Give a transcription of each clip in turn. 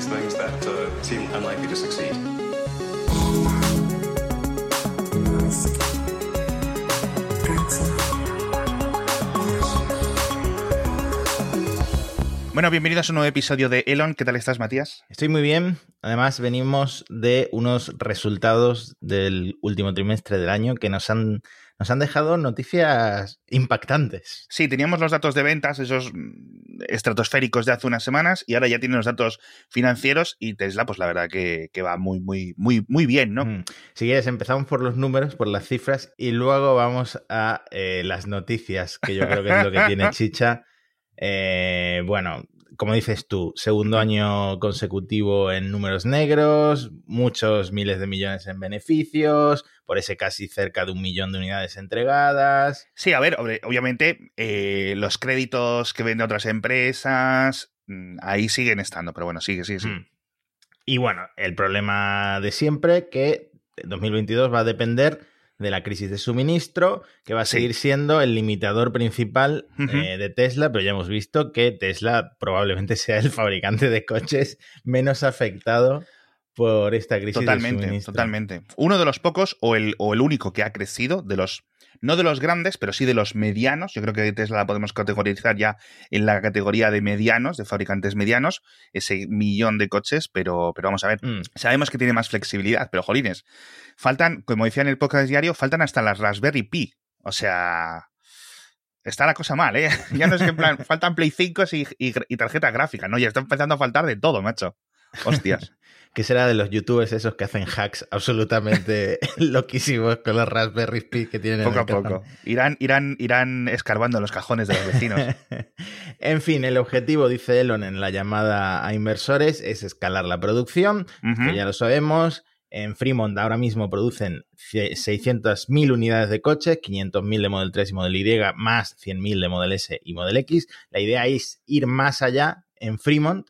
these things that uh, seem unlikely to succeed. Bueno, bienvenidos a un nuevo episodio de Elon. ¿Qué tal estás, Matías? Estoy muy bien. Además, venimos de unos resultados del último trimestre del año que nos han, nos han dejado noticias impactantes. Sí, teníamos los datos de ventas, esos mm, estratosféricos de hace unas semanas, y ahora ya tienen los datos financieros y Tesla, pues la verdad que, que va muy, muy, muy, muy bien, ¿no? Mm. Si quieres, empezamos por los números, por las cifras, y luego vamos a eh, las noticias, que yo creo que es lo que tiene chicha. Eh, bueno, como dices tú, segundo año consecutivo en números negros, muchos miles de millones en beneficios, por ese casi cerca de un millón de unidades entregadas. Sí, a ver, ob- obviamente eh, los créditos que venden otras empresas, mm, ahí siguen estando, pero bueno, sigue, sigue, sigue. Mm. Y bueno, el problema de siempre que 2022 va a depender de la crisis de suministro, que va a seguir siendo el limitador principal eh, de Tesla, pero ya hemos visto que Tesla probablemente sea el fabricante de coches menos afectado por esta crisis de Totalmente, suministro. totalmente. Uno de los pocos, o el, o el único que ha crecido, de los, no de los grandes, pero sí de los medianos. Yo creo que Tesla la podemos categorizar ya en la categoría de medianos, de fabricantes medianos, ese millón de coches, pero, pero vamos a ver. Mm. Sabemos que tiene más flexibilidad, pero jolines, faltan, como decía en el podcast diario, faltan hasta las Raspberry Pi. O sea, está la cosa mal, ¿eh? Ya no es que en plan, faltan Play 5 y, y, y tarjeta gráfica, ¿no? Ya está empezando a faltar de todo, macho. Hostias. ¿Qué será de los youtubers esos que hacen hacks absolutamente loquísimos con los Raspberry Pi que tienen poco en a el cajón? poco. Irán, irán, irán escarbando en los cajones de los vecinos. en fin, el objetivo, dice Elon en la llamada a inversores, es escalar la producción, que ya lo sabemos. En Fremont ahora mismo producen ce- 600.000 unidades de coches, 500.000 de Model 3 y Model Y, más 100.000 de Model S y Model X. La idea es ir más allá en Fremont,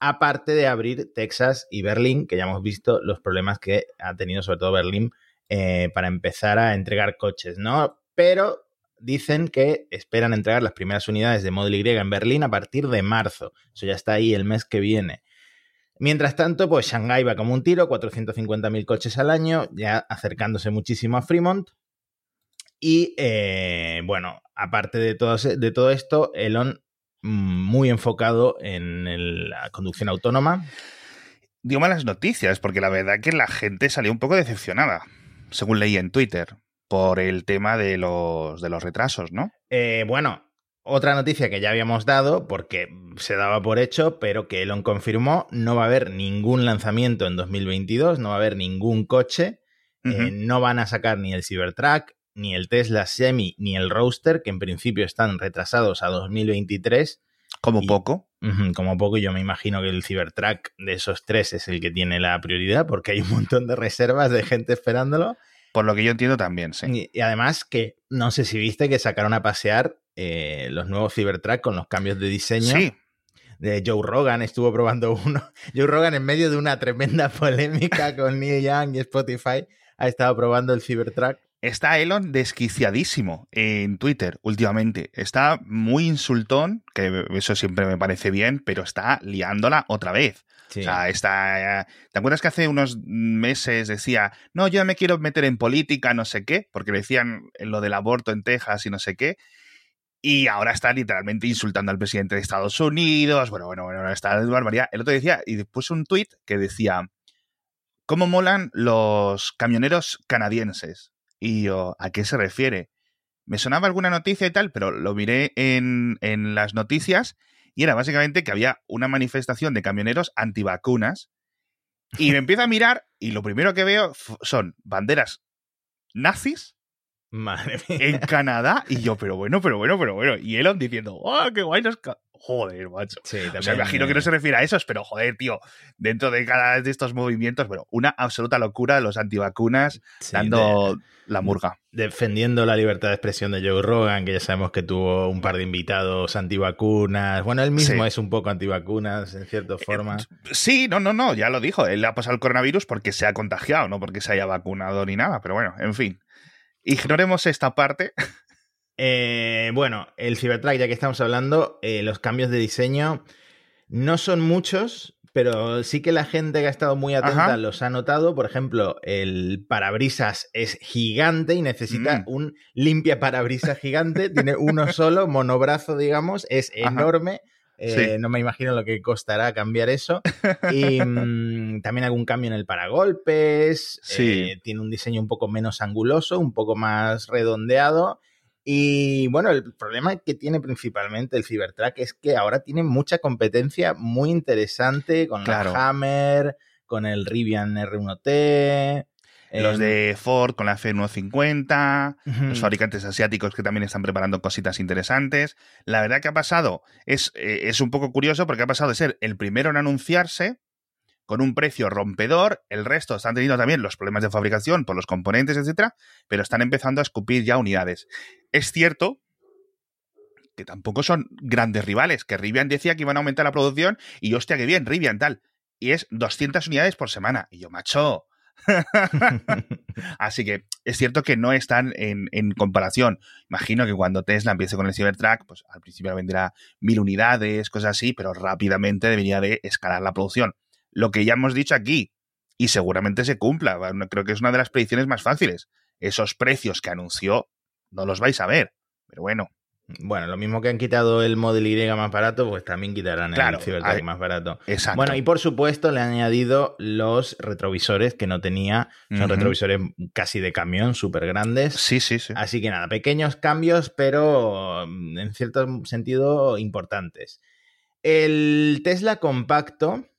aparte de abrir Texas y Berlín, que ya hemos visto los problemas que ha tenido sobre todo Berlín eh, para empezar a entregar coches, ¿no? Pero dicen que esperan entregar las primeras unidades de Model Y en Berlín a partir de marzo. Eso ya está ahí el mes que viene. Mientras tanto, pues Shanghái va como un tiro, 450.000 coches al año, ya acercándose muchísimo a Fremont. Y eh, bueno, aparte de todo, de todo esto, Elon muy enfocado en el- la conducción autónoma. Dio malas noticias, porque la verdad que la gente salió un poco decepcionada, según leí en Twitter, por el tema de los, de los retrasos, ¿no? Eh, bueno, otra noticia que ya habíamos dado, porque se daba por hecho, pero que Elon confirmó, no va a haber ningún lanzamiento en 2022, no va a haber ningún coche, eh, no van a sacar ni el Cybertruck, ni el Tesla Semi, ni el Roadster, que en principio están retrasados a 2023. Como y- poco. Como poco, yo me imagino que el Cybertruck de esos tres es el que tiene la prioridad, porque hay un montón de reservas de gente esperándolo. Por lo que yo entiendo también, sí. Y, y además que no sé si viste que sacaron a pasear eh, los nuevos Cybertruck con los cambios de diseño. Sí, De Joe Rogan estuvo probando uno. Joe Rogan en medio de una tremenda polémica con Neil Young y Spotify ha estado probando el Cybertruck. Está Elon desquiciadísimo en Twitter últimamente. Está muy insultón, que eso siempre me parece bien, pero está liándola otra vez. Sí. O sea, está. ¿Te acuerdas que hace unos meses decía, no, yo me quiero meter en política, no sé qué? Porque decían lo del aborto en Texas y no sé qué. Y ahora está literalmente insultando al presidente de Estados Unidos. Bueno, bueno, bueno, está de barbaridad. El otro decía, y después un tuit que decía, ¿cómo molan los camioneros canadienses? Y yo, ¿a qué se refiere? Me sonaba alguna noticia y tal, pero lo miré en, en las noticias y era básicamente que había una manifestación de camioneros antivacunas. Y me empiezo a mirar y lo primero que veo son banderas nazis Madre mía. en Canadá. Y yo, pero bueno, pero bueno, pero bueno. Y Elon diciendo, ¡oh, qué guay los... ca-". Joder, macho. Sí, O sea, también, imagino que eh, no se refiere a esos, pero joder, tío, dentro de cada de estos movimientos, bueno, una absoluta locura de los antivacunas sí, dando la murga. de- defendiendo la libertad de expresión de Joe Rogan, que ya sabemos que tuvo un par de invitados antivacunas. Bueno, él mismo Sí. es un poco antivacunas, en cierta forma. Sí, no, no, no, ya lo dijo. Él le ha pasado el coronavirus porque se ha contagiado, no porque se haya vacunado ni nada. Pero bueno, en fin. Ignoremos esta parte. Eh, bueno, el Cybertruck, ya que estamos hablando, eh, los cambios de diseño no son muchos, pero sí que la gente que ha estado muy atenta los ha notado. Por ejemplo, el parabrisas es gigante y necesita mm. un limpia parabrisas gigante. Tiene uno solo, monobrazo, digamos, es enorme. Eh, no me imagino lo que costará cambiar eso. Y mm, también algún cambio en el paragolpes. Eh, tiene un diseño un poco menos anguloso, un poco más redondeado. Y bueno, el problema que tiene principalmente el Cybertruck es que ahora tiene mucha competencia muy interesante con la Hammer, con el Rivian R1T. Los de Ford con la F150, los fabricantes asiáticos que también están preparando cositas interesantes. La verdad que ha pasado es, eh, es un poco curioso porque ha pasado de ser el primero en anunciarse con un precio rompedor, el resto están teniendo también los problemas de fabricación por los componentes, etcétera, pero están empezando a escupir ya unidades. Es cierto que tampoco son grandes rivales, que Rivian decía que iban a aumentar la producción y hostia, que bien, Rivian tal. Y es 200 unidades por semana. Y yo, macho. Así que es cierto que no están en, en, comparación. Imagino que cuando Tesla empiece con el Cybertruck, pues al principio venderá mil unidades, cosas así, pero rápidamente debería de escalar la producción lo que ya hemos dicho aquí, y seguramente se cumpla. Creo que es una de las predicciones más fáciles. Esos precios que anunció no los vais a ver, pero bueno. Bueno, lo mismo que han quitado el Model Y más barato, pues también quitarán el Cybertruck más barato. Exacto. Bueno, y por supuesto le han añadido los retrovisores que no tenía. Son retrovisores casi de camión, súper grandes. Sí, sí, sí. Así que nada, pequeños cambios, pero mm, en cierto sentido importantes. El Tesla compacto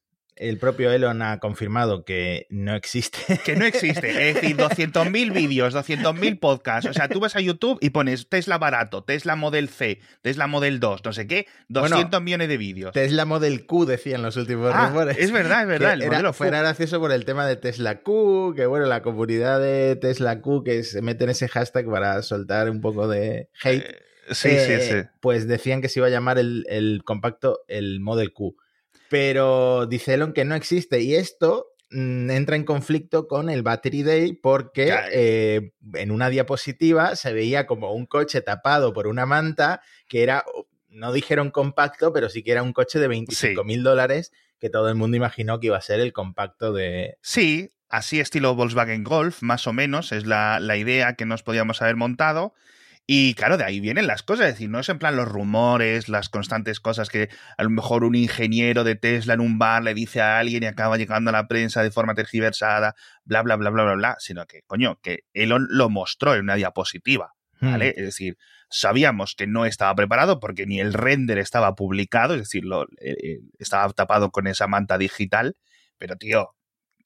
el propio Elon ha confirmado que no existe. Que no existe. Es decir, 200.000 vídeos, 200.000 podcasts. O sea, tú vas a YouTube y pones Tesla barato, Tesla Model C, Tesla Model 2, no sé qué, 200 millones de vídeos. Tesla Model Q decían los últimos ah, Es verdad, es verdad. El era, fuera gracioso por el tema de Tesla Q, que bueno, la comunidad de Tesla Q que se mete en ese hashtag para soltar un poco de hate. Eh, sí, sí, sí. Pues decían que se iba a llamar el, el compacto el Model Q. Pero dice Elon que no existe y esto mm, entra en conflicto con el Battery Day porque eh, en una diapositiva se veía como un coche tapado por una manta que era, no dijeron compacto, pero sí que era un coche de 25 mil dólares que todo el mundo imaginó que iba a ser el compacto de... Sí, así estilo Volkswagen Golf, más o menos, es la, la idea que nos podíamos haber montado. Y claro, de ahí vienen las cosas, es decir, no es en plan los rumores, las constantes cosas que a lo mejor un ingeniero de Tesla en un bar le dice a alguien y acaba llegando a la prensa de forma tergiversada, bla, bla, bla, bla, bla, bla, sino que, coño, que Elon lo mostró en una diapositiva, ¿vale? Hmm. Es decir, sabíamos que no estaba preparado porque ni el render estaba publicado, es decir, lo, eh, eh, estaba tapado con esa manta digital, pero tío,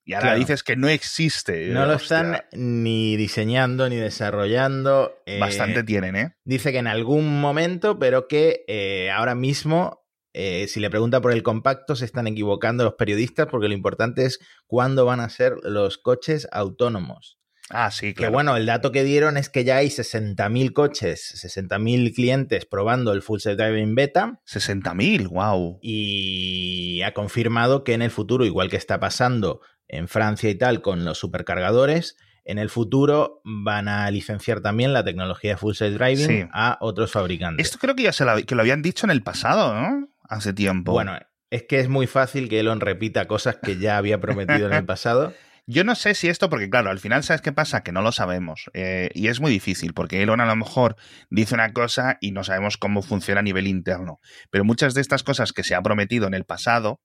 y ahora dices que no existe. No lo están ni diseñando ni desarrollando. Eh, Bastante tienen, ¿eh? Dice que en algún momento, pero que eh, ahora mismo, eh, si le pregunta por el compacto, se están equivocando los periodistas porque lo importante es cuándo van a ser los coches autónomos. Ah, sí, claro. Que bueno, el dato que dieron es que ya hay 60.000 coches, 60.000 clientes probando el Full Self Driving Beta. 60.000, wow. Y ha confirmado que en el futuro, igual que está pasando en Francia y tal con los supercargadores, en el futuro van a licenciar también la tecnología de Full Self Driving a otros fabricantes. Esto creo que ya se lo, que lo habían dicho en el pasado, ¿no? Hace tiempo. Bueno, es que es muy fácil que Elon repita cosas que ya había prometido en el pasado. Yo no sé si esto, porque claro, al final, ¿sabes qué pasa? Que no lo sabemos. Eh, y es muy difícil, porque Elon a lo mejor dice una cosa y no sabemos cómo funciona a nivel interno. Pero muchas de estas cosas que se ha prometido en el pasado,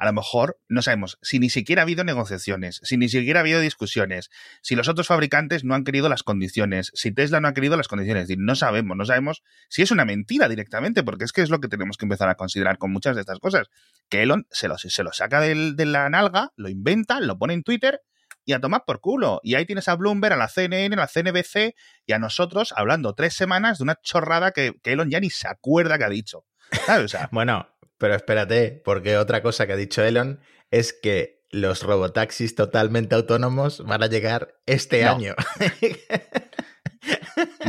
a lo mejor no sabemos si ni siquiera ha habido negociaciones, si ni siquiera ha habido discusiones, si los otros fabricantes no han querido las condiciones, si Tesla no ha querido las condiciones. No sabemos, no sabemos si es una mentira directamente, porque es que es lo que tenemos que empezar a considerar con muchas de estas cosas. Que Elon se lo, se lo saca de la nalga, lo inventa, lo pone en Twitter y a tomar por culo. Y ahí tienes a Bloomberg, a la CNN, a la CNBC y a nosotros hablando tres semanas de una chorrada que, Elon ya ni se acuerda que ha dicho. bueno, pero espérate, porque otra cosa que ha dicho Elon es que los robotaxis totalmente autónomos van a llegar este año.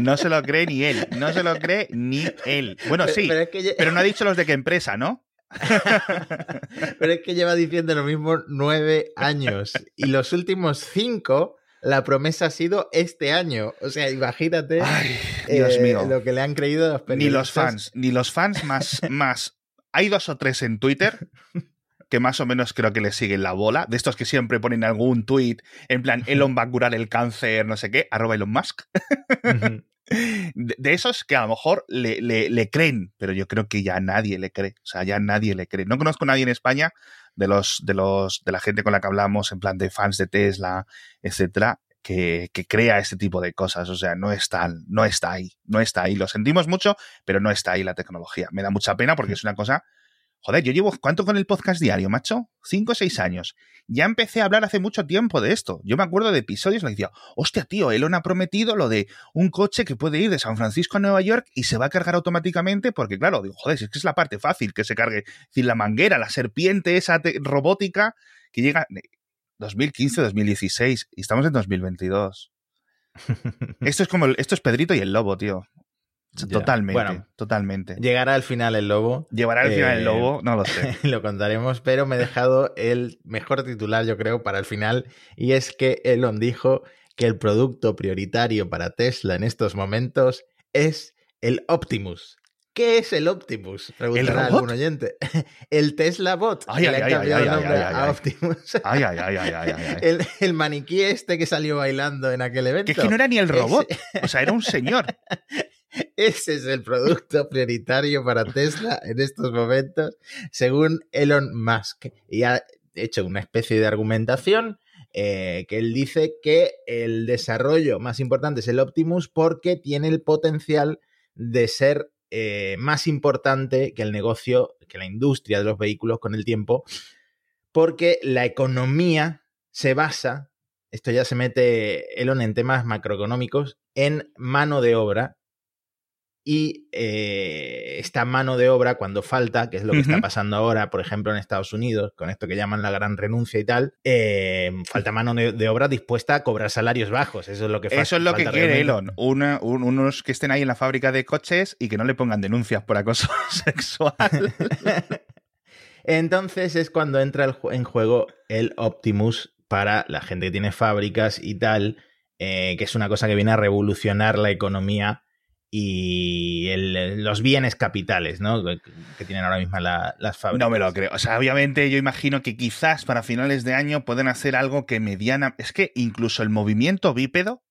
No se lo cree ni él, no se lo cree ni él. Bueno, sí, pero, no ha dicho los de qué empresa, ¿no? pero es que lleva diciendo lo mismo nueve años y los últimos cinco la promesa ha sido este año. O sea, imagínate Dios eh, mío. lo que le han creído los Ni los fans, ni los fans más, más hay dos o tres en Twitter que más o menos creo que le siguen la bola, de estos que siempre ponen algún tweet en plan Elon va a curar el cáncer, no sé qué, arroba Elon Musk. de, esos que a lo mejor le, le, creen, pero yo creo que ya nadie le cree. O sea, ya nadie le cree. No conozco a nadie en España de los, de los, de la gente con la que hablamos, en plan de fans de Tesla, etcétera, que, que, crea este tipo de cosas. O sea, no está, no está ahí, no está ahí. Lo sentimos mucho, pero no está ahí la tecnología. Me da mucha pena porque es una cosa Joder, yo llevo cuánto con el podcast diario, macho? Cinco o seis años. Ya empecé a hablar hace mucho tiempo de esto. Yo me acuerdo de episodios, le decía, hostia, tío, Elon ha prometido lo de un coche que puede ir de San Francisco a Nueva York y se va a cargar automáticamente, porque claro, digo, joder, es que es la parte fácil que se cargue. Es decir, la manguera, la serpiente esa robótica que llega 2015, 2016 y estamos en 2022. esto es como, esto es Pedrito y el Lobo, tío. Totalmente, bueno, totalmente. Llegará al final el lobo. Llevará al final el lobo, no lo sé. lo contaremos, pero me he dejado el mejor titular, yo creo, para el final, y es que Elon dijo que el producto prioritario para Tesla en estos momentos es el Optimus. ¿Qué es el Optimus? Preguntará algún oyente. El Tesla Bot. Ay, ay, ay, El, el, maniquí este que salió bailando en aquel evento. Que es que no era ni el robot. O sea, era un señor. Ese es el producto prioritario para Tesla en estos momentos, según Elon Musk. Y ha hecho una especie de argumentación eh, que él dice que el desarrollo más importante es el Optimus porque tiene el potencial de ser eh, más importante que el negocio, que la industria de los vehículos con el tiempo, porque la economía se basa, esto ya se mete Elon en temas macroeconómicos, en mano de obra y eh, esta mano de obra cuando falta, que es lo que está pasando ahora, por ejemplo, en Estados Unidos, con esto que llaman la gran renuncia y tal, eh, falta mano de, obra dispuesta a cobrar salarios bajos. Eso es lo que falta. Eso es lo que quiere Elon. unos que estén ahí en la fábrica de coches y que no le pongan denuncias por acoso sexual. Entonces es cuando entra en juego el Optimus para la gente que tiene fábricas y tal, eh, que es una cosa que viene a revolucionar la economía y los bienes capitales, ¿no? Que tienen ahora mismo las fábricas. No me lo creo. O sea, obviamente yo imagino que quizás para finales de año pueden hacer algo que mediana. Es que incluso el movimiento bípedo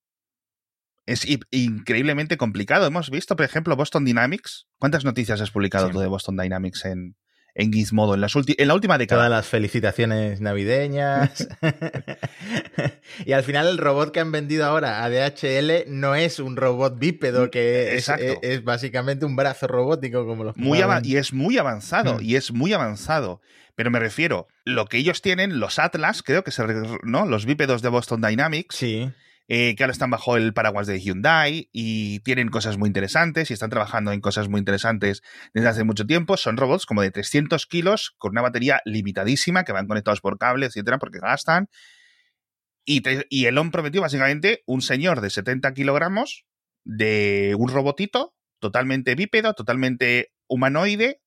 es increíblemente complicado. Hemos visto, por ejemplo, Boston Dynamics. ¿Cuántas noticias has publicado tú de Boston Dynamics en, en Gizmodo en, las en la última década. Todas las felicitaciones navideñas. y al final el robot que han vendido ahora a DHL no es un robot bípedo, que es, es, básicamente un brazo robótico como los muy Y es muy avanzado, mm. y es muy avanzado. Pero me refiero, lo que ellos tienen, los Atlas, creo que se, ¿no? Los bípedos de Boston Dynamics. Sí eh, que ahora están bajo el paraguas de Hyundai y tienen cosas muy interesantes y están trabajando en cosas muy interesantes desde hace mucho tiempo. Son robots como de 300 kilos con una batería limitadísima que van conectados por cable, etcétera, porque gastan. Y, y Elon prometió básicamente un señor de 70 kilogramos de un robotito totalmente bípedo, totalmente humanoide.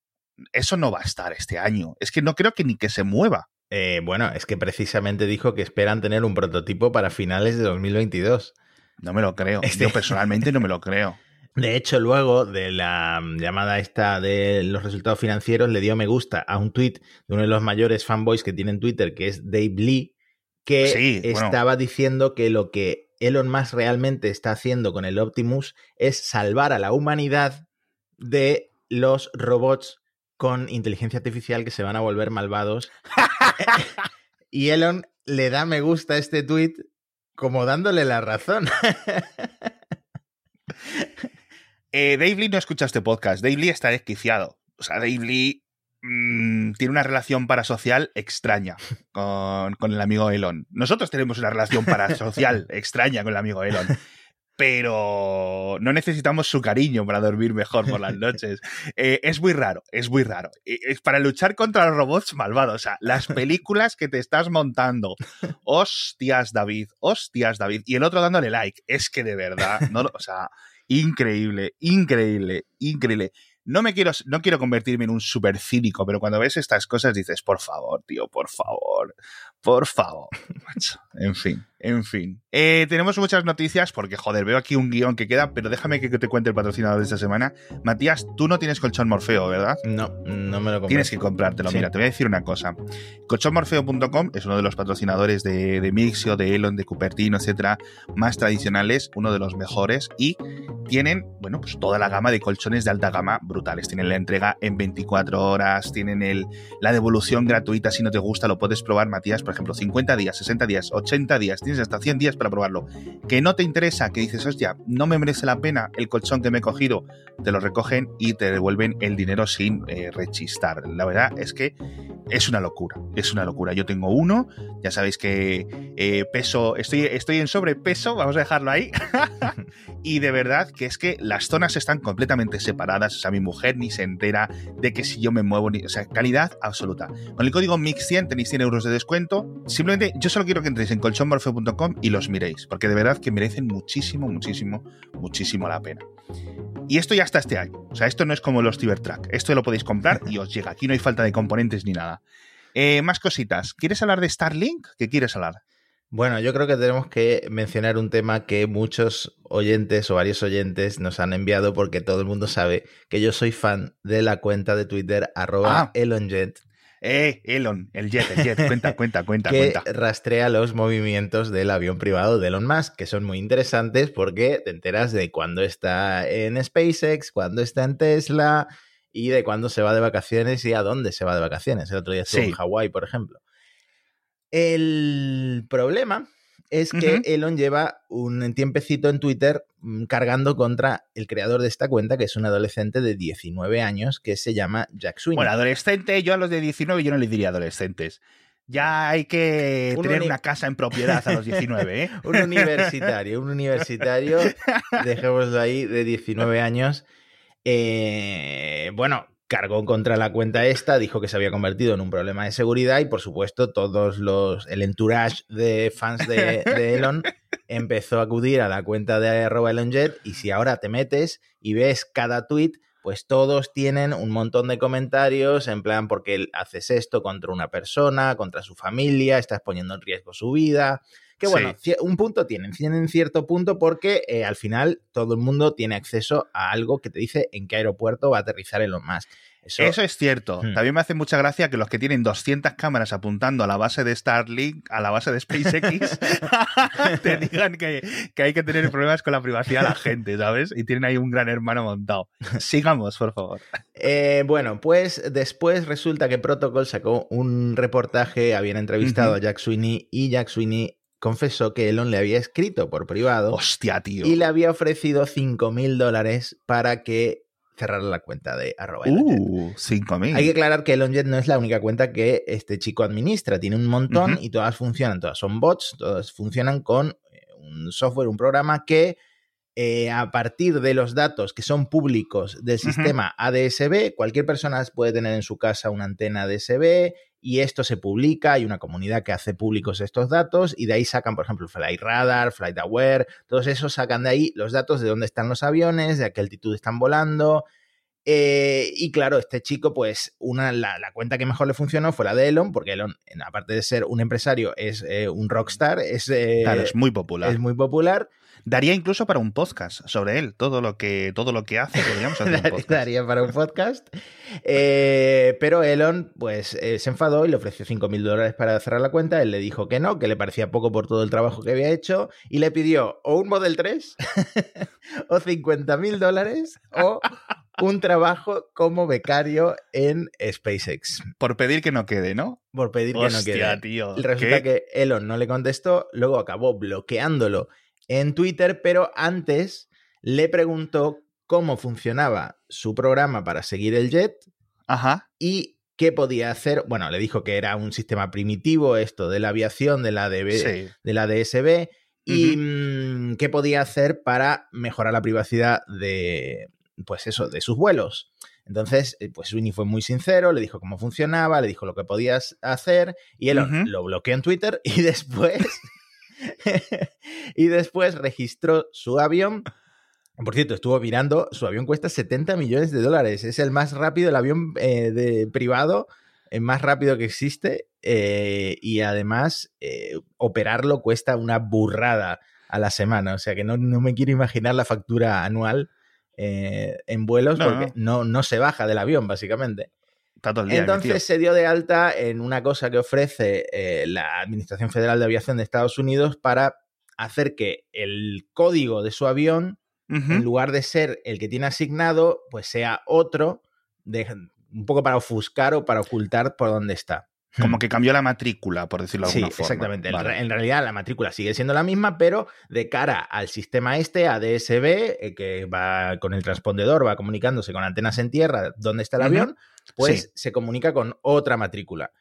Eso no va a estar este año. Es que no creo que ni que se mueva. Eh, bueno, es que precisamente dijo que esperan tener un prototipo para finales de 2022. No me lo creo. Este Yo personalmente no me lo creo. De hecho, luego de la llamada esta de los resultados financieros, le dio me gusta a un tweet de uno de los mayores fanboys que tiene en Twitter, que es Dave Lee, que estaba diciendo que lo que Elon Musk realmente está haciendo con el Optimus es salvar a la humanidad de los robots con inteligencia artificial que se van a volver malvados. y Elon le da me gusta a este tweet como dándole la razón. eh, Dave Lee no escucha este podcast. Dave Lee está desquiciado. O sea, Dave Lee mm, tiene una relación parasocial extraña con, con, el amigo Elon. Nosotros tenemos una relación parasocial extraña con el amigo Elon pero no necesitamos su cariño para dormir mejor por las noches. Eh, es muy raro, es muy raro. Eh, es para luchar contra los robots malvados. O sea, las películas que te estás montando. Hostias, David, hostias, David. Y el otro dándole like. Es que de verdad, no, o sea, increíble, increíble, increíble. No me quiero, no quiero convertirme en un super cínico, pero cuando ves estas cosas dices, por favor, tío, por favor, por favor. En fin, en fin. Eh, tenemos muchas noticias porque, joder, veo aquí un guion que queda, pero déjame que te cuente el patrocinador de esta semana. Matías, tú no tienes colchón Morfeo, ¿verdad? No, no me lo compré. Tienes que comprártelo. Mira, te voy a decir una cosa. Colchonmorfeo.com es uno de los patrocinadores de, de Mixio, de Elon, de Cupertino, etcétera, más tradicionales, uno de los mejores y tienen, bueno, pues toda la gama de colchones de alta gama brutales. Tienen la entrega en 24 horas, tienen el, la devolución gratuita si no te gusta, lo puedes probar, Matías, por ejemplo, 50 días, 60 días, 80 días, tienes hasta 100 días para probarlo. Que no te interesa, que dices, hostia, no me merece la pena el colchón que me he cogido, te lo recogen y te devuelven el dinero sin eh, rechistar. La verdad es que es una locura, es una locura. Yo tengo uno, ya sabéis que eh, peso, estoy, estoy en sobrepeso, vamos a dejarlo ahí. y de verdad que es que las zonas están completamente separadas, o sea, mi mujer ni se entera de que si yo me muevo, o sea, calidad absoluta. Con el código MIX100 tenéis 100 euros de descuento. Simplemente yo solo quiero que entréis en colchonmorfeo.com y los miréis, porque de verdad que merecen muchísimo, muchísimo, muchísimo la pena. Y esto ya está este año. O sea, esto no es como los Cybertruck. Esto lo podéis comprar y os llega. Aquí no hay falta de componentes ni nada. Eh, más cositas. ¿Quieres hablar de Starlink? ¿Qué quieres hablar? Bueno, yo creo que tenemos que mencionar un tema que muchos oyentes o varios oyentes nos han enviado porque todo el mundo sabe que yo soy fan de la cuenta de Twitter arroba Ah. ElonJet Eh, Elon, el jet, el jet. Cuenta, cuenta, cuenta, que cuenta. rastrea los movimientos del avión privado de Elon Musk, que son muy interesantes porque te enteras de cuándo está en SpaceX, cuándo está en Tesla y de cuándo se va de vacaciones y a dónde se va de vacaciones. El otro día estuvo Sí. en Hawái, por ejemplo. El problema es que. Elon lleva un tiempecito en Twitter mm, cargando contra el creador de esta cuenta, que es un adolescente de 19 años que se llama Jack Sweeney. Bueno, adolescente, yo a los de 19 yo no les diría adolescentes. Ya hay que Un tener una casa en propiedad a los 19, ¿eh? Un universitario, un universitario, dejémoslo ahí, de 19 años. Eh, bueno, cargó contra la cuenta esta, dijo que se había convertido en un problema de seguridad y por supuesto todos los, el entourage de fans de, de Elon empezó a acudir a la cuenta de arroba ElonJet y si ahora te metes y ves cada tweet, pues todos tienen un montón de comentarios en plan porque haces esto contra una persona, contra su familia, estás poniendo en riesgo su vida. Que bueno, Sí. un punto tienen, tienen cierto punto porque eh, al final todo el mundo tiene acceso a algo que te dice en qué aeropuerto va a aterrizar Elon Musk. Eso, Eso es cierto. Hmm. También me hace mucha gracia que los que tienen 200 cámaras apuntando a la base de Starlink, a la base de SpaceX, te digan que, que hay que tener problemas con la privacidad de la gente, ¿sabes? Y tienen ahí un gran hermano montado. Sigamos, por favor. Eh, bueno, pues después resulta que Protocol sacó un reportaje, habían entrevistado a Jack Sweeney y Jack Sweeney confesó que Elon le había escrito por privado Hostia, tío. y le había ofrecido 5 mil dólares para que cerrara la cuenta de arroba. Uh, 5.000. Hay que aclarar que ElonJet no es la única cuenta que este chico administra, tiene un montón y todas funcionan, todas son bots, todas funcionan con eh, un software, un programa que eh, a partir de los datos que son públicos del sistema ADSB, cualquier persona puede tener en su casa una antena ADSB y esto se publica, hay una comunidad que hace públicos estos datos y de ahí sacan, por ejemplo, Flight Radar, Flight Aware, todos esos sacan de ahí los datos de dónde están los aviones, de a qué altitud están volando. Eh, y claro, este chico, pues, una, la, la cuenta que mejor le funcionó fue la de Elon, porque Elon, aparte de ser un empresario, es eh, un rockstar, es, eh, Claro, es muy popular. es muy popular. Daría incluso para un podcast sobre él. Todo lo que, todo lo que hace, podríamos hacer un Dar- podcast. Daría para un podcast. Eh, pero Elon, pues, eh, se enfadó y le ofreció 5 mil dólares para cerrar la cuenta. Él le dijo que no, que le parecía poco por todo el trabajo que había hecho. Y le pidió o un Model 3, o 50 mil dólares, o un trabajo como becario en SpaceX. Por pedir que no quede, ¿no? Por pedir que no Hostia, quede. tío. Resulta ¿Qué? que Elon no le contestó, luego acabó bloqueándolo en Twitter, pero antes le preguntó cómo funcionaba su programa para seguir el jet Ajá. y qué podía hacer. Bueno, le dijo que era un sistema primitivo esto de la aviación, de la, DB Sí. de la DSB, y mm, qué podía hacer para mejorar la privacidad de, pues eso, de sus vuelos. Entonces, eh, pues Sweeney fue muy sincero, le dijo cómo funcionaba, le dijo lo que podías hacer, y él lo bloqueó en Twitter y después, y después registró su avión. Por cierto, estuvo mirando, su avión cuesta 70 millones de dólares, es el más rápido, el avión eh, de, privado es más rápido que existe eh, y además eh, operarlo cuesta una burrada a la semana. O sea que no, no me quiero imaginar la factura anual eh, en vuelos No, porque no, no se baja del avión, básicamente. Está todo el día. Entonces se dio de alta en una cosa que ofrece eh, la Administración Federal de Aviación de Estados Unidos para hacer que el código de su avión, en lugar de ser el que tiene asignado, pues sea otro, de- un poco para ofuscar o para ocultar por dónde está. Como que cambió la matrícula, por decirlo de Sí, alguna forma. exactamente. En Vale. re- En realidad la matrícula sigue siendo la misma, pero de cara al sistema este, a DSB, eh, que va con el transpondedor, va comunicándose con antenas en tierra, donde está el avión, pues Sí. se comunica con otra matrícula.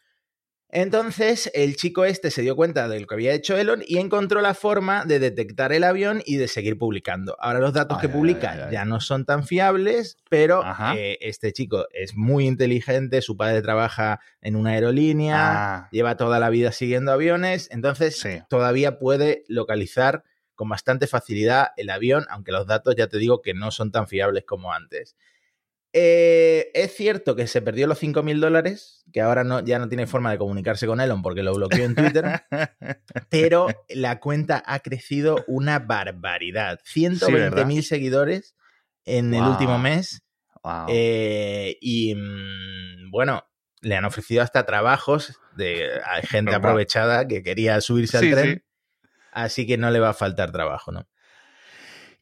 Entonces, el chico este se dio cuenta de lo que había hecho Elon y encontró la forma de detectar el avión y de seguir publicando. Ahora los datos Ay, que publica ay, ay. ya no son tan fiables, pero eh, este chico es muy inteligente, su padre trabaja en una aerolínea, Ah, lleva toda la vida siguiendo aviones, entonces Sí. todavía puede localizar con bastante facilidad el avión, aunque los datos ya te digo que no son tan fiables como antes. Eh, es cierto que se perdió los 5.000 dólares, que ahora no, ya no tiene forma de comunicarse con Elon porque lo bloqueó en Twitter, pero la cuenta ha crecido una barbaridad. 120.000 seguidores en el último mes. Wow. Eh, y mm, bueno, le han ofrecido hasta trabajos de a gente aprovechada que quería subirse al Sí, tren. sí. Así que no le va a faltar trabajo, ¿no?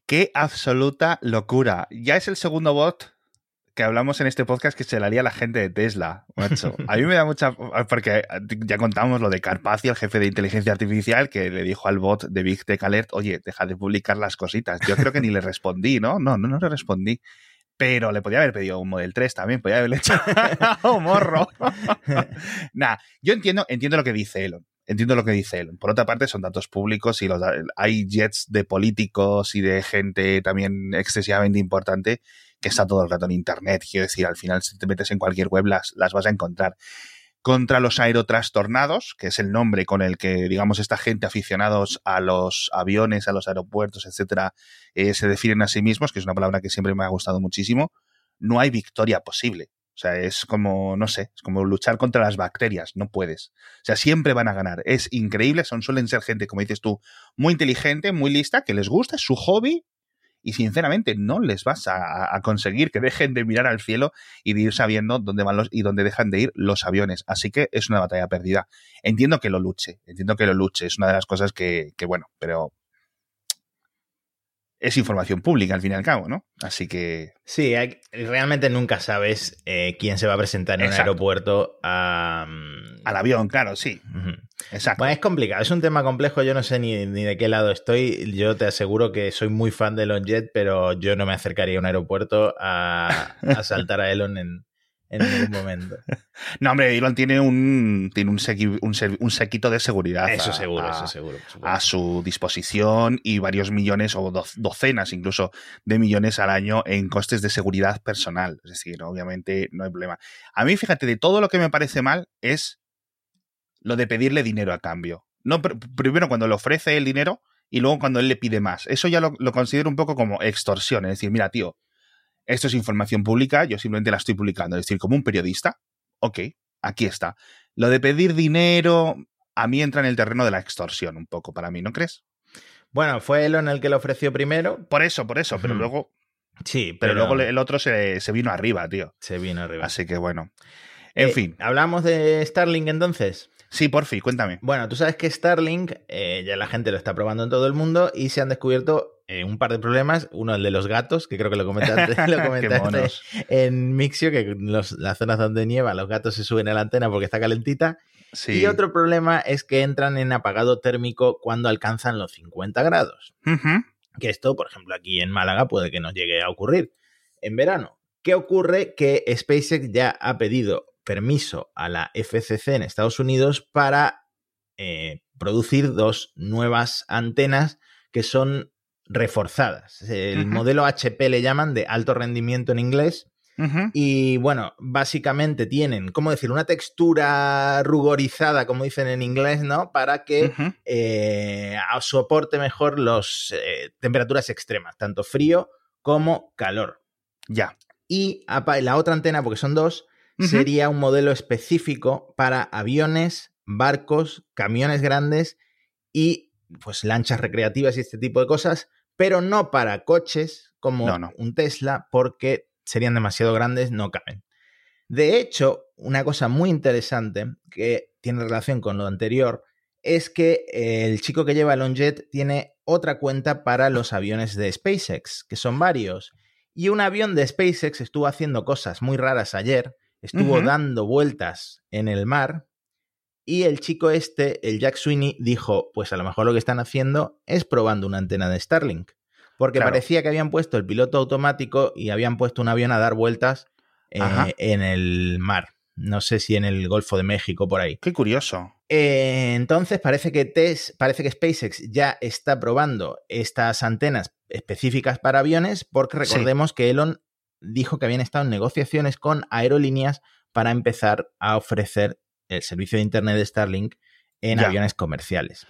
Qué absoluta locura. Ya es el segundo bot que hablamos en este podcast que se la haría la gente de Tesla, macho. A mí me da mucha... Porque ya contamos lo de Carpacia, el jefe de inteligencia artificial, que le dijo al bot de Big Tech Alert, oye, deja de publicar las cositas. Yo creo que ni le respondí, ¿no? No, no, no le respondí. Pero le podía haber pedido un Model 3 también, podía haberle hecho un morro. Nah, yo entiendo, entiendo lo que dice Elon. Entiendo lo que dice Elon. Por otra parte, son datos públicos y los, hay jets de políticos y de gente también excesivamente importante que está todo el rato en Internet. Quiero decir, al final, si te metes en cualquier web, las, las vas a encontrar. Contra los aerotrastornados, que es el nombre con el que, digamos, esta gente aficionados a los aviones, a los aeropuertos, etcétera, eh, se definen a sí mismos, que es una palabra que siempre me ha gustado muchísimo, no hay victoria posible. O sea, es como, no sé, es como luchar contra las bacterias, no puedes. O sea, siempre van a ganar. Es increíble, son, suelen ser gente, como dices tú, muy inteligente, muy lista, que les gusta, es su hobby, y sinceramente no les vas a, conseguir que dejen de mirar al cielo y de ir sabiendo dónde van los y dónde dejan de ir los aviones. Así que es una batalla perdida. Entiendo que lo luche, entiendo que lo luche, es una de las cosas que, que bueno, pero es información pública al fin y al cabo, ¿no? Así que Sí, hay- realmente nunca sabes eh, quién se va a presentar en un Exacto. aeropuerto a... mm, al avión, claro, sí, exacto. Bueno, es complicado, es un tema complejo, yo no sé ni, ni de qué lado estoy. Yo te aseguro que soy muy fan de Elon Jet, pero yo no me acercaría a un aeropuerto a, a saltar a Elon en, en ningún momento. No, hombre, Elon tiene un, tiene un, segui- un, ser- un sequito de seguridad. Eso a- seguro, a- eso seguro. a su disposición y varios millones o doc- docenas incluso de millones al año en costes de seguridad personal. Es decir, obviamente no hay problema. A mí, fíjate, de todo lo que me parece mal es lo de pedirle dinero a cambio. No, pr- primero cuando le ofrece el dinero y luego cuando él le pide más. Eso ya lo, lo considero un poco como extorsión. Es decir, mira, tío, esto es información pública, yo simplemente la estoy publicando. Es decir, como un periodista, ok, aquí está. Lo de pedir dinero a mí entra en el terreno de la extorsión un poco para mí, ¿no crees? Bueno, fue Elon el que lo ofreció primero. Por eso, por eso, pero luego, Sí, pero luego el otro se, se vino arriba, tío. se vino arriba. Así que bueno. En Eh, fin, Hablamos de Starlink entonces. Sí, por fin, cuéntame. Bueno, tú sabes que Starlink eh, ya la gente lo está probando en todo el mundo y se han descubierto eh, un par de problemas. Uno, el de los gatos, que creo que lo comentaste, lo comentaste en Mixio, que los- las zonas donde nieva los gatos se suben a la antena porque está calentita. Sí. Y otro problema es que entran en apagado térmico cuando alcanzan los 50 grados. Que esto, por ejemplo, aquí en Málaga puede que nos llegue a ocurrir en verano. ¿Qué ocurre? Que SpaceX ya ha pedido permiso a la FCC en Estados Unidos para eh, producir dos nuevas antenas que son reforzadas. El modelo HP le llaman de alto rendimiento en inglés. Y bueno, básicamente tienen, ¿cómo decir? Una textura rugorizada, como dicen en inglés, ¿no? Para que eh, soporte mejor las temperaturas extremas, tanto frío como calor. Ya. Y la otra antena, porque son dos, sería un modelo específico para aviones, barcos, camiones grandes y pues lanchas recreativas y este tipo de cosas, pero no para coches como un Tesla porque serían demasiado grandes, no caben. De hecho, una cosa muy interesante que tiene relación con lo anterior es que el chico que lleva el OnJet tiene otra cuenta para los aviones de SpaceX, que son varios. Y un avión de SpaceX estuvo haciendo cosas muy raras ayer, estuvo dando vueltas en el mar y el chico este, el Jack Sweeney, dijo, pues a lo mejor lo que están haciendo es probando una antena de Starlink. Porque parecía que habían puesto el piloto automático y habían puesto un avión a dar vueltas eh, en el mar. No sé si en el Golfo de México, por ahí. Qué curioso. Eh, entonces parece que, parece que SpaceX ya está probando estas antenas específicas para aviones porque recordemos que Elon dijo que habían estado en negociaciones con aerolíneas para empezar a ofrecer el servicio de Internet de Starlink en aviones comerciales.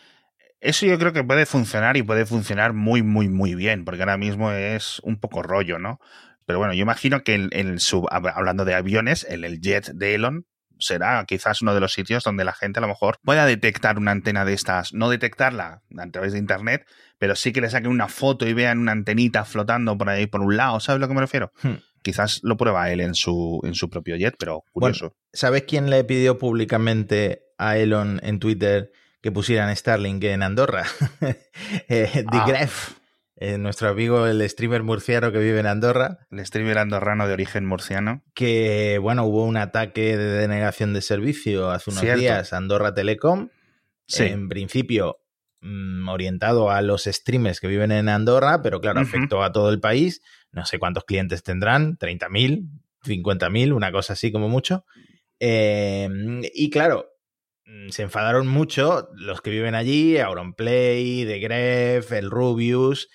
Eso yo creo que puede funcionar y puede funcionar muy, muy, muy bien, porque ahora mismo es un poco rollo, ¿no? Pero bueno, yo imagino que en, hablando de aviones, el, el jet de Elon será quizás uno de los sitios donde la gente a lo mejor pueda detectar una antena de estas, no detectarla a través de internet, pero sí que le saquen una foto y vean una antenita flotando por ahí por un lado, ¿sabes a lo que me refiero? Hmm. Quizás lo prueba él en su, en su propio jet, pero curioso. ¿Sabes quién le pidió públicamente a Elon en Twitter que pusieran Starlink en Andorra? eh, ah. Eh, nuestro amigo, el streamer murciano que vive en Andorra. El streamer andorrano de origen murciano. Que, bueno, hubo un ataque de denegación de servicio hace unos días Andorra Telecom. En principio, mm, orientado a los streamers que viven en Andorra, pero claro, afectó a todo el país. No sé cuántos clientes tendrán, 30.000, 50.000, una cosa así como mucho. Em, y claro, mm, se enfadaron mucho los que viven allí, Auronplay, The Gref, el Rubius,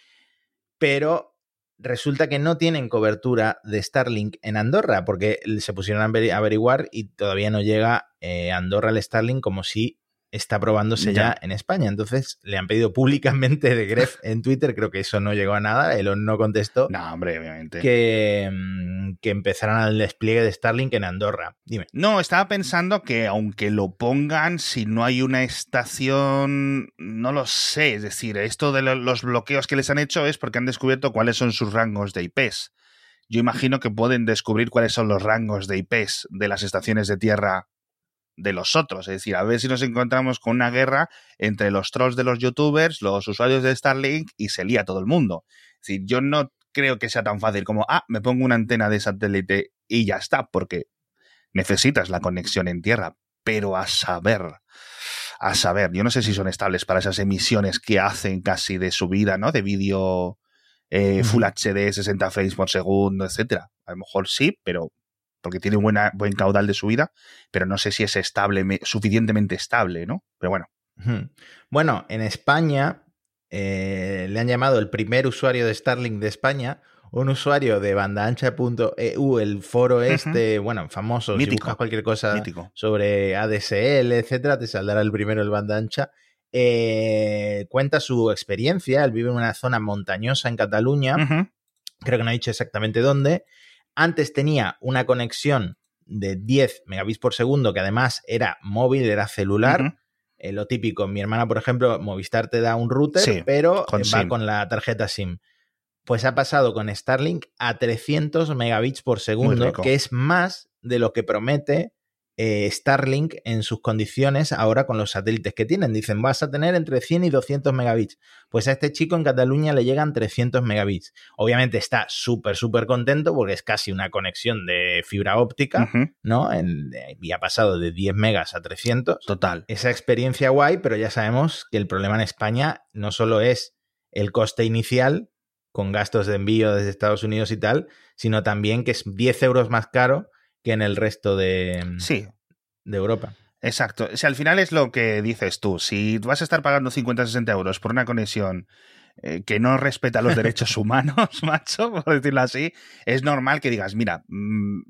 pero resulta que no tienen cobertura de Starlink en Andorra, porque se pusieron a averiguar y todavía no llega eh, Andorra el Starlink como si está probándose ya. en España. Entonces le han pedido públicamente de Gref en Twitter, creo que eso no llegó a nada, Elon no contestó. No, hombre, obviamente. Que, mm, que empezaran el despliegue de Starlink en Andorra. Dime. No, estaba pensando que aunque lo pongan, si no hay una estación, no lo sé. Es decir, esto de los bloqueos que les han hecho es porque han descubierto cuáles son sus rangos de IPs. Yo imagino que pueden descubrir cuáles son los rangos de IPs de las estaciones de tierra de los otros. Es decir, a ver si nos encontramos con una guerra entre los trolls de los youtubers, los usuarios de Starlink y se lía todo el mundo. Es decir, yo no creo que sea tan fácil como, ah, me pongo una antena de satélite y ya está, porque necesitas la conexión en tierra. Pero a saber, a saber, yo no sé si son estables para esas emisiones que hacen casi de subida, ¿no? De vídeo eh, Full HD, 60 frames por segundo, etcétera. A lo mejor sí, pero porque tiene buena, buen caudal de subida, pero no sé si es estable, suficientemente estable, ¿no? Pero bueno. Bueno, en España eh, le han llamado el primer usuario de Starlink de España, un usuario de bandaancha.eu, el foro este, bueno, famoso, si buscas cualquier cosa sobre ADSL, etcétera, te saldrá el primero el banda ancha. Eh, cuenta su experiencia, él vive en una zona montañosa en Cataluña, creo que no ha dicho exactamente dónde, antes tenía una conexión de 10 megabits por segundo, que además era móvil, era celular. Eh, lo típico, mi hermana, por ejemplo, Movistar te da un router, pero va con la tarjeta SIM. Pues ha pasado con Starlink a 300 megabits por segundo, que es más de lo que promete eh, Starlink en sus condiciones ahora con los satélites que tienen. Dicen, vas a tener entre 100 y 200 megabits. Pues a este chico en Cataluña le llegan 300 megabits. Obviamente está súper, súper contento porque es casi una conexión de fibra óptica, ¿no? y ha pasado de 10 megas a 300. Total. Esa experiencia guay, pero ya sabemos que el problema en España no solo es el coste inicial con gastos de envío desde Estados Unidos y tal, sino también que es 10 euros más caro que en el resto de, sí. de Europa. Exacto. O sea, al final es lo que dices tú. Si vas a estar pagando 50 60 euros por una conexión eh, que no respeta los derechos humanos, macho, por decirlo así, es normal que digas, mira, mm,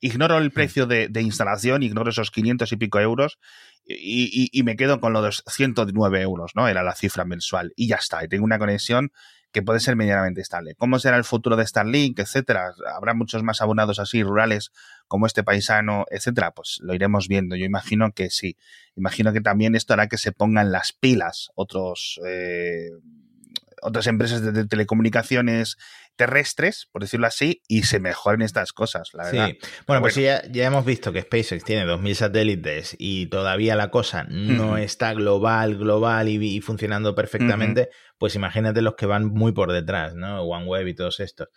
ignoro el hmm. precio de, instalación, ignoro esos 500 y pico euros y, y, me quedo con los 109 euros, ¿no? Era la cifra mensual. Y ya está. Y tengo una conexión que puede ser medianamente estable. ¿Cómo será el futuro de Starlink, etcétera? ¿Habrá muchos más abonados así rurales como este paisano, etcétera? Pues lo iremos viendo. Yo imagino que sí. Imagino que también esto hará que se pongan las pilas otros eh, otras empresas de, telecomunicaciones terrestres, por decirlo así, y se mejoren estas cosas, la verdad. Sí. Bueno, pues Ya, ya, hemos visto que SpaceX tiene 2.000 satélites y todavía la cosa no está global, global y, funcionando perfectamente, pues imagínate los que van muy por detrás, ¿no? OneWeb y todos estos.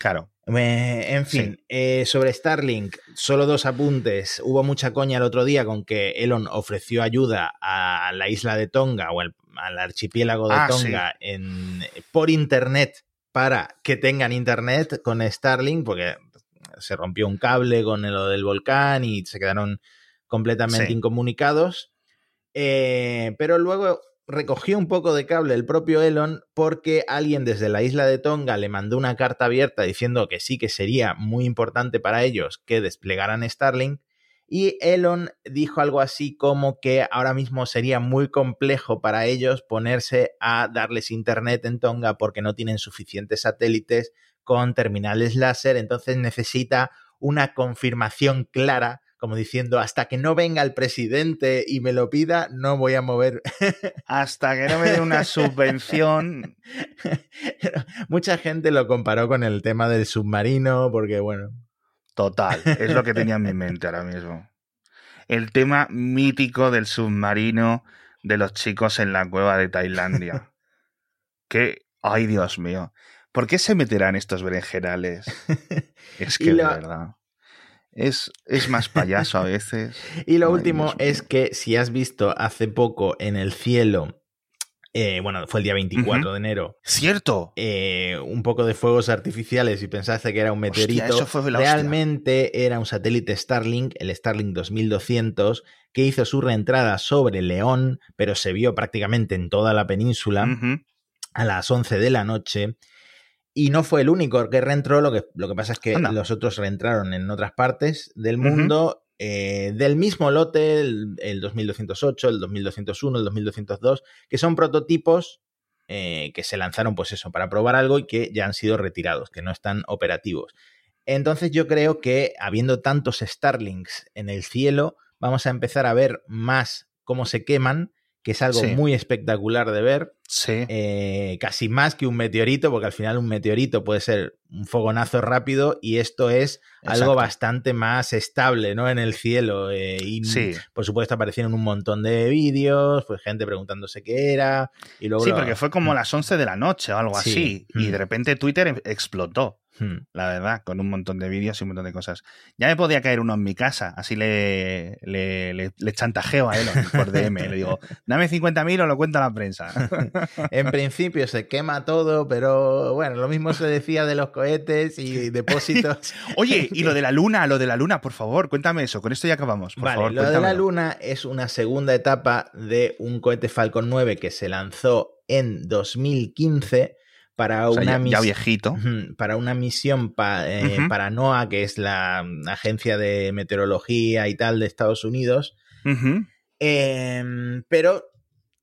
Claro. Eh, en fin, eh, sobre Starlink, solo dos apuntes. Hubo mucha coña el otro día con que Elon ofreció ayuda a la isla de Tonga o al, archipiélago de ah, Tonga en, por internet para que tengan internet con Starlink, porque se rompió un cable con lo del volcán y se quedaron completamente incomunicados. Eh, pero luego recogió un poco de cable el propio Elon porque alguien desde la isla de Tonga le mandó una carta abierta diciendo que sí que sería muy importante para ellos que desplegaran Starlink y Elon dijo algo así como que ahora mismo sería muy complejo para ellos ponerse a darles internet en Tonga porque no tienen suficientes satélites con terminales láser, entonces necesita una confirmación clara como diciendo, hasta que no venga el presidente y me lo pida, no voy a mover. Hasta que no me dé una subvención. Mucha gente lo comparó con el tema del submarino, porque bueno. Total, es lo que tenía en mi mente ahora mismo. El tema mítico del submarino de los chicos en la cueva de Tailandia. que, ay Dios mío, ¿por qué se meterán estos berenjenales? Es que de verdad. Es, es, más payaso a veces. y lo último es que si has visto hace poco en el cielo eh, bueno, fue el día 24 de enero. Cierto. Eh, un poco de fuegos artificiales y pensaste que era un meteorito. Realmente era un satélite Starlink, el Starlink 2200, que hizo su reentrada sobre León, pero se vio prácticamente en toda la península a las 11 de la noche. Y no fue el único que reentró, lo que, lo que pasa es que los otros reentraron en otras partes del mundo eh, del mismo lote, el, 2208, el 2201, el 2202, que son prototipos eh, que se lanzaron, pues eso, para probar algo y que ya han sido retirados, que no están operativos. Entonces yo creo que habiendo tantos Starlinks en el cielo, vamos a empezar a ver más cómo se queman que es algo muy espectacular de ver. Sí. Eh, casi más que un meteorito, porque al final un meteorito puede ser un fogonazo rápido y esto es algo bastante más estable, ¿no? En el cielo. Eh, y sí. por supuesto aparecieron un montón de vídeos, pues gente preguntándose qué era. Y luego sí, porque fue como mm. las 11 de la noche o algo así. Y mm. de repente Twitter em, explotó. Hmm. La verdad, con un montón de vídeos y un montón de cosas. Ya me podía caer uno en mi casa, así le, le, chantajeo a él por DM. le digo, dame 50.000 o lo cuenta la prensa. en principio se quema todo, pero bueno, lo mismo se decía de los cohetes y depósitos. Oye, y lo de la luna, lo de la luna, por favor, cuéntame eso. Con esto ya acabamos. Por vale, lo de la luna es una segunda etapa de un cohete Falcon 9 que se lanzó en 2015 para una misión. viejito. Para una misión eh, para NOAA, que es la agencia de meteorología y tal de Estados Unidos. Em, pero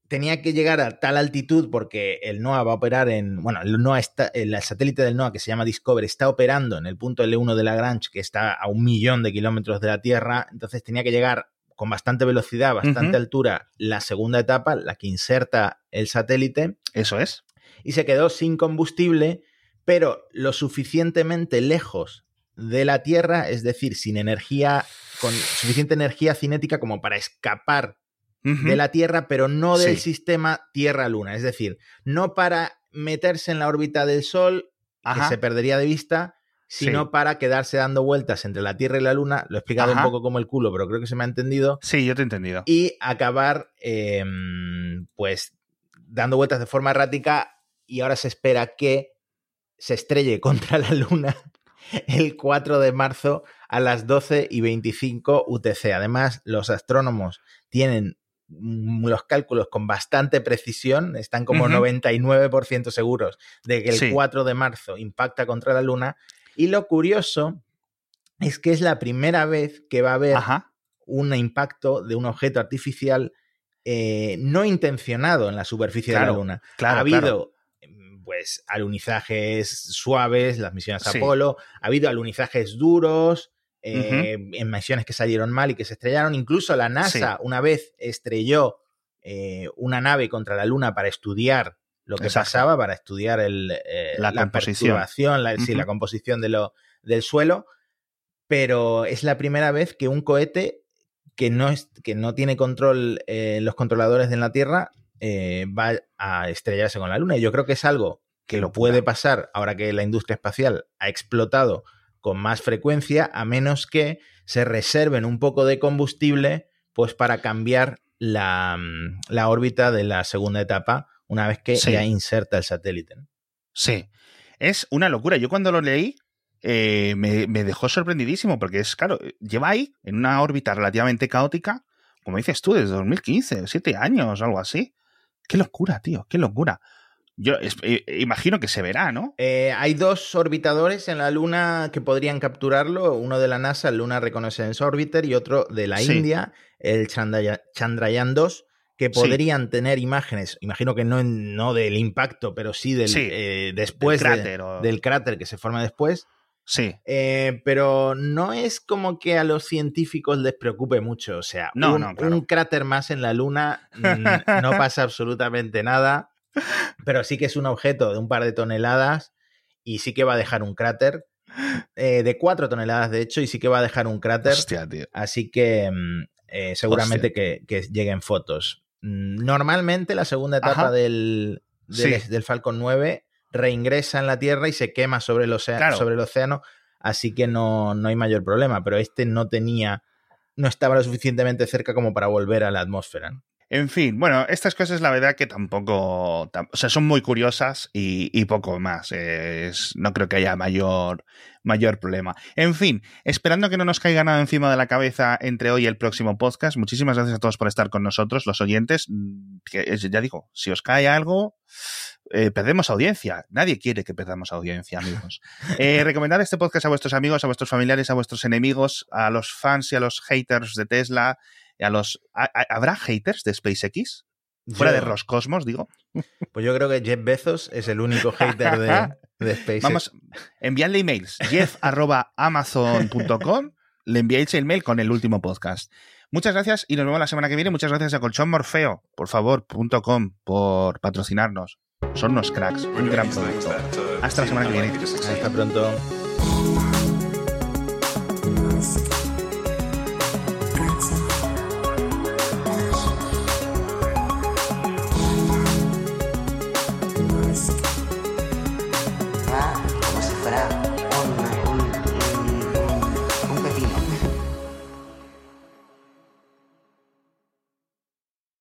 tenía que llegar a tal altitud porque el NOAA va a operar en. Bueno, el, NOAA está, el satélite del NOAA que se llama Discover está operando en el punto L1 de Lagrange, que está a un millón de kilómetros de la Tierra. Entonces tenía que llegar con bastante velocidad, bastante altura, la segunda etapa, la que inserta el satélite. Eso es y se quedó sin combustible, pero lo suficientemente lejos de la Tierra, es decir, sin energía, con suficiente energía cinética como para escapar de la Tierra, pero no del sistema Tierra-Luna, es decir, no para meterse en la órbita del Sol, que se perdería de vista, sino para quedarse dando vueltas entre la Tierra y la Luna. Lo he explicado un poco como el culo, pero creo que se me ha entendido. Sí, yo te he entendido. Y acabar, em, pues, dando vueltas de forma errática y ahora se espera que se estrelle contra la Luna el 4 de marzo a las 12 y 25 UTC. Además, los astrónomos tienen los cálculos con bastante precisión, están como 99% seguros de que el 4 de marzo impacta contra la Luna. Y lo curioso es que es la primera vez que va a haber un impacto de un objeto artificial eh, no intencionado en la superficie de la Luna. ha habido pues alunizajes suaves, las misiones Sí. Apolo, ha habido alunizajes duros, eh, en misiones que salieron mal y que se estrellaron. Incluso la NASA Sí. una vez estrelló eh, una nave contra la Luna para estudiar lo que Exacto. pasaba, para estudiar el, eh, La composición. perturbación, la, sí, la composición de lo, del suelo. Pero es la primera vez que un cohete que no, es, que no tiene control eh, los controladores de la Tierra eh, va a estrellarse con la Luna. Y yo creo que es algo que lo puede pasar ahora que la industria espacial ha explotado con más frecuencia, a menos que se reserven un poco de combustible pues para cambiar la, mm, la órbita de la segunda etapa una vez que Sí. ya inserta el satélite. ¿no? Sí. Es una locura. Yo cuando lo leí eh, me, me dejó sorprendidísimo porque es, claro, lleva ahí en una órbita relativamente caótica, como dices tú, desde 2015, siete años, algo así. Qué locura, tío, qué locura. Yo es- eh, imagino que se verá, ¿no? Eh, hay dos orbitadores en la Luna que podrían capturarlo, uno de la NASA, el Lunar Reconnaissance Orbiter, y otro de la Sí. India, el Chandraya- Chandrayaan 2, que Sí. podrían tener imágenes, imagino que no, en- no del impacto, pero sí del Sí, eh, después del de- cráter o- del cráter que se forma después. Sí. Eh, pero no es como que a los científicos les preocupe mucho. O sea, No, un, no, claro. un cráter más en la Luna no pasa absolutamente nada. Pero sí que es un objeto de un par de toneladas y sí que va a dejar un cráter. eh, de cuatro toneladas, de hecho, y sí que va a dejar un cráter. Hostia, tío. Así que mm, eh, seguramente que, que lleguen fotos. Mm, Normalmente la segunda etapa del, del, Sí. del Falcon 9 reingresa en la Tierra y se quema sobre el océano, Claro. sobre el océano así que no, no hay mayor problema. Pero este no tenía, no estaba lo suficientemente cerca como para volver a la atmósfera. ¿no? En fin, bueno, estas cosas la verdad que tampoco, tam- o sea, son muy curiosas y, y poco más. Es- no creo que haya mayor, mayor problema. En fin, esperando que no nos caiga nada encima de la cabeza entre hoy y el próximo podcast, muchísimas gracias a todos por estar con nosotros, los oyentes. Que ya digo, si os cae algo, eh, perdemos audiencia. Nadie quiere que perdamos audiencia, amigos. Eh, recomendad este podcast a vuestros amigos, a vuestros familiares, a vuestros enemigos, a los fans y a los haters de Tesla, a los... ¿ha- ha- ¿Habrá haters de SpaceX? Fuera Yo- de Roscosmos, digo. Pues yo creo que Jeff Bezos es el único hater de, de SpaceX. Vamos, enviadle emails. jeff.amazon.com Le enviáis el mail con el último podcast. Muchas gracias y nos vemos la semana que viene. Muchas gracias a Colchón Morfeo, por favor, punto .com, por patrocinarnos. Son unos cracks, un gran producto. Hasta la semana que viene. Hasta pronto.